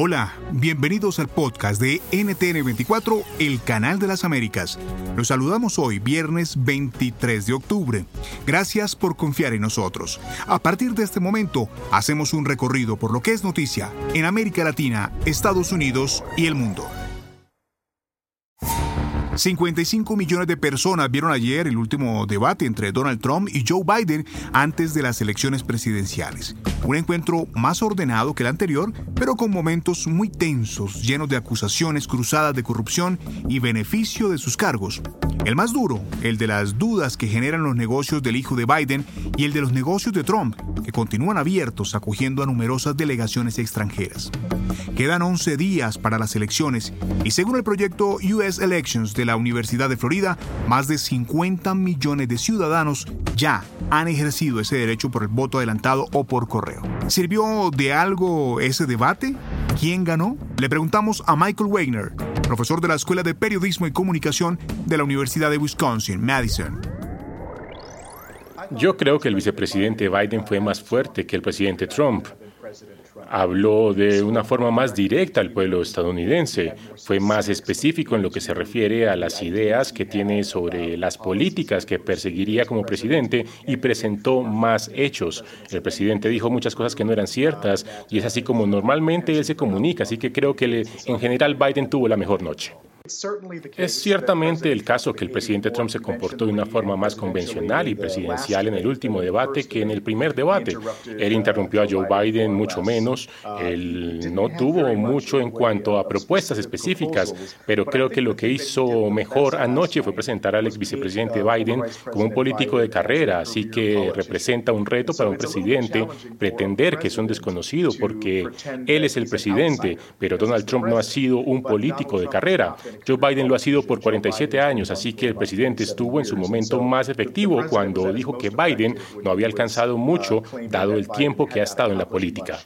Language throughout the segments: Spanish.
Hola, bienvenidos al podcast de NTN24, el canal de las Américas. Los saludamos hoy, viernes 23 de octubre. Gracias por confiar en nosotros. A partir de este momento, hacemos un recorrido por lo que es noticia en América Latina, Estados Unidos y el mundo. 55 millones de personas vieron ayer el último debate entre Donald Trump y Joe Biden antes de las elecciones presidenciales. Un encuentro más ordenado que el anterior, pero con momentos muy tensos, llenos de acusaciones cruzadas de corrupción y beneficio de sus cargos. El más duro, el de las dudas que generan los negocios del hijo de Biden y el de los negocios de Trump, que continúan abiertos acogiendo a numerosas delegaciones extranjeras. Quedan 11 días para las elecciones y según el proyecto US Elections de la Universidad de Florida, más de 50 millones de ciudadanos ya han ejercido ese derecho por el voto adelantado o por correo. ¿Sirvió de algo ese debate? ¿Quién ganó? Le preguntamos a Michael Wagner, profesor de la Escuela de Periodismo y Comunicación de la Universidad de Wisconsin, Madison. Yo creo que el vicepresidente Biden fue más fuerte que el presidente Trump habló de una forma más directa al pueblo estadounidense, fue más específico en lo que se refiere a las ideas que tiene sobre las políticas que perseguiría como presidente y presentó más hechos. El presidente dijo muchas cosas que no eran ciertas y es así como normalmente él se comunica, así que creo que en general Biden tuvo la mejor noche. Es ciertamente el caso que el presidente Trump se comportó de una forma más convencional y presidencial en el último debate que en el primer debate. Él interrumpió a Joe Biden mucho menos, él no tuvo mucho en cuanto a propuestas específicas, pero creo que lo que hizo mejor anoche fue presentar al ex vicepresidente Biden como un político de carrera, así que representa un reto para un presidente pretender que es un desconocido porque él es el presidente, pero Donald Trump no ha sido un político de carrera. Joe Biden lo ha sido por 47 años, así que el presidente estuvo en su momento más efectivo cuando dijo que Biden no había alcanzado mucho dado el tiempo que ha estado en la política.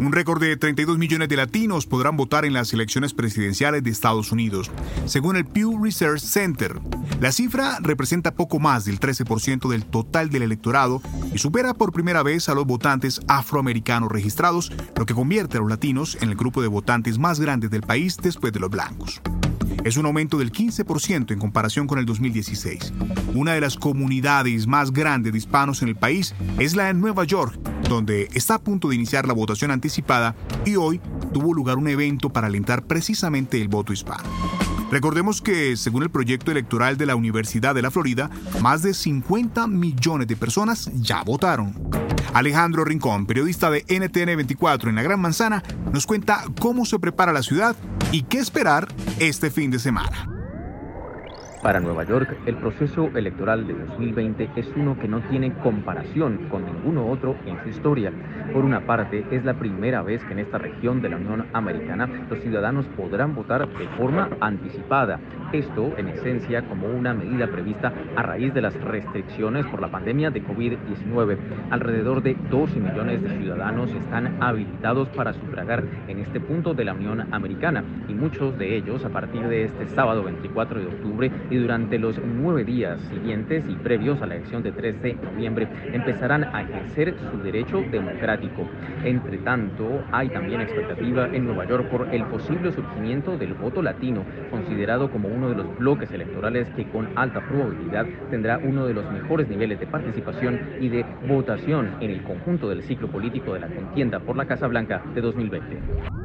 Un récord de 32 millones de latinos podrán votar en las elecciones presidenciales de Estados Unidos, según el Pew Research Center. La cifra representa poco más del 13% del total del electorado y supera por primera vez a los votantes afroamericanos registrados, lo que convierte a los latinos en el grupo de votantes más grande del país después de los blancos. Es un aumento del 15% en comparación con el 2016. Una de las comunidades más grandes de hispanos en el país es la de Nueva York, donde está a punto de iniciar la votación anticipada y hoy tuvo lugar un evento para alentar precisamente el voto hispano. Recordemos que, según el proyecto electoral de la Universidad de la Florida, más de 50 millones de personas ya votaron. Alejandro Rincón, periodista de NTN 24 en la Gran Manzana, nos cuenta cómo se prepara la ciudad y qué esperar este fin de semana. Para Nueva York, el proceso electoral de 2020 es uno que no tiene comparación con ninguno otro en su historia. Por una parte, es la primera vez que en esta región de la Unión Americana los ciudadanos podrán votar de forma anticipada. Esto, en esencia, como una medida prevista a raíz de las restricciones por la pandemia de COVID-19. Alrededor de 12 millones de ciudadanos están habilitados para sufragar en este punto de la Unión Americana y muchos de ellos a partir de este sábado 24 de octubre y durante los nueve días siguientes y previos a la elección de 3 de noviembre empezarán a ejercer su derecho democrático. Entre tanto, hay también expectativa en Nueva York por el posible surgimiento del voto latino, considerado como uno de los bloques electorales que con alta probabilidad tendrá uno de los mejores niveles de participación y de votación en el conjunto del ciclo político de la contienda por la Casa Blanca de 2020.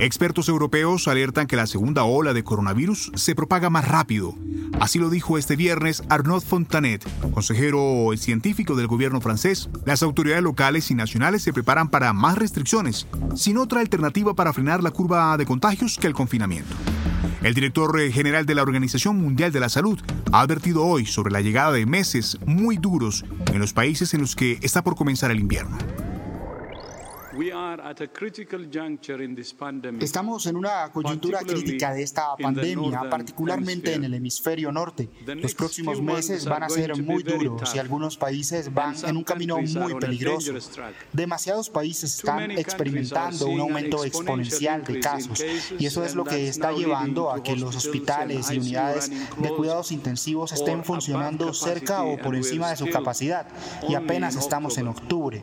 Expertos europeos alertan que la segunda ola de coronavirus se propaga más rápido. Así lo dijo este viernes Arnaud Fontanet, consejero científico del gobierno francés. Las autoridades locales y nacionales se preparan para más restricciones, sin otra alternativa para frenar la curva de contagios que el confinamiento. El director general de la Organización Mundial de la Salud ha advertido hoy sobre la llegada de meses muy duros en los países en los que está por comenzar el invierno. Estamos en una coyuntura crítica de esta pandemia, particularmente en el hemisferio norte. Los próximos meses van a ser muy duros y algunos países van en un camino muy peligroso. Demasiados países están experimentando un aumento exponencial de casos y eso es lo que está llevando a que los hospitales y unidades de cuidados intensivos estén funcionando cerca o por encima de su capacidad y apenas estamos en octubre.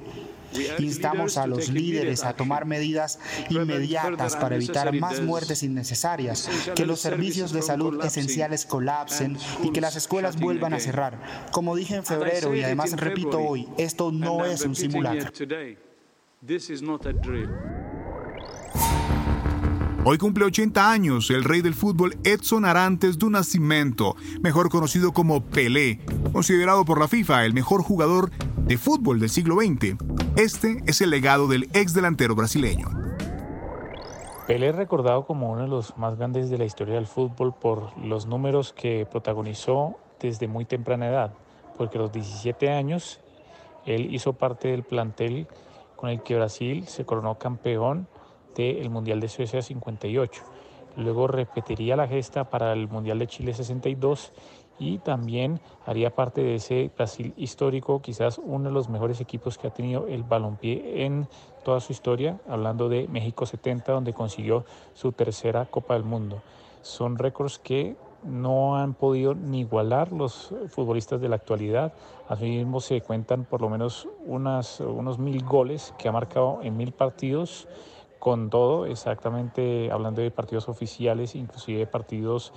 Instamos a los líderes a tomar medidas inmediatas para evitar más muertes innecesarias, que los servicios de salud esenciales colapsen y que las escuelas vuelvan a cerrar. Como dije en febrero y además repito hoy, esto no es un simulacro. Hoy cumple 80 años el rey del fútbol Edson Arantes do Nascimento, mejor conocido como Pelé, considerado por la FIFA el mejor jugador de fútbol del siglo XX. Este es el legado del ex delantero brasileño. Pelé es recordado como uno de los más grandes de la historia del fútbol por los números que protagonizó desde muy temprana edad, porque a los 17 años él hizo parte del plantel con el que Brasil se coronó campeón del Mundial de Suecia 58. Luego repetiría la gesta para el Mundial de Chile 62 y también haría parte de ese Brasil histórico, quizás uno de los mejores equipos que ha tenido el balompié en toda su historia, hablando de México 70, donde consiguió su tercera Copa del Mundo. Son récords que no han podido ni igualar los futbolistas de la actualidad. Asimismo se cuentan por lo menos unos mil goles que ha marcado en mil partidos con todo, exactamente hablando de partidos oficiales, inclusive partidos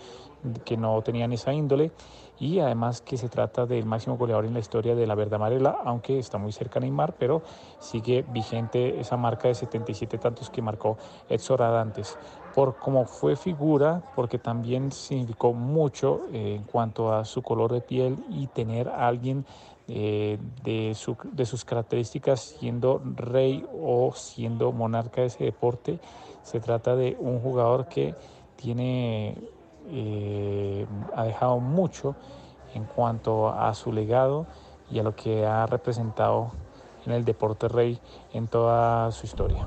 que no tenían esa índole, y además que se trata del máximo goleador en la historia de la Verde Amarela, aunque está muy cerca Neymar, pero sigue vigente esa marca de 77 tantos que marcó Edson Arantes. Por cómo fue figura, porque también significó mucho eh, en cuanto a su color de piel y tener a alguien eh, de, de, sus características siendo rey o siendo monarca de ese deporte. Se trata de un jugador que tiene, eh, ha dejado mucho en cuanto a su legado y a lo que ha representado en el deporte rey en toda su historia.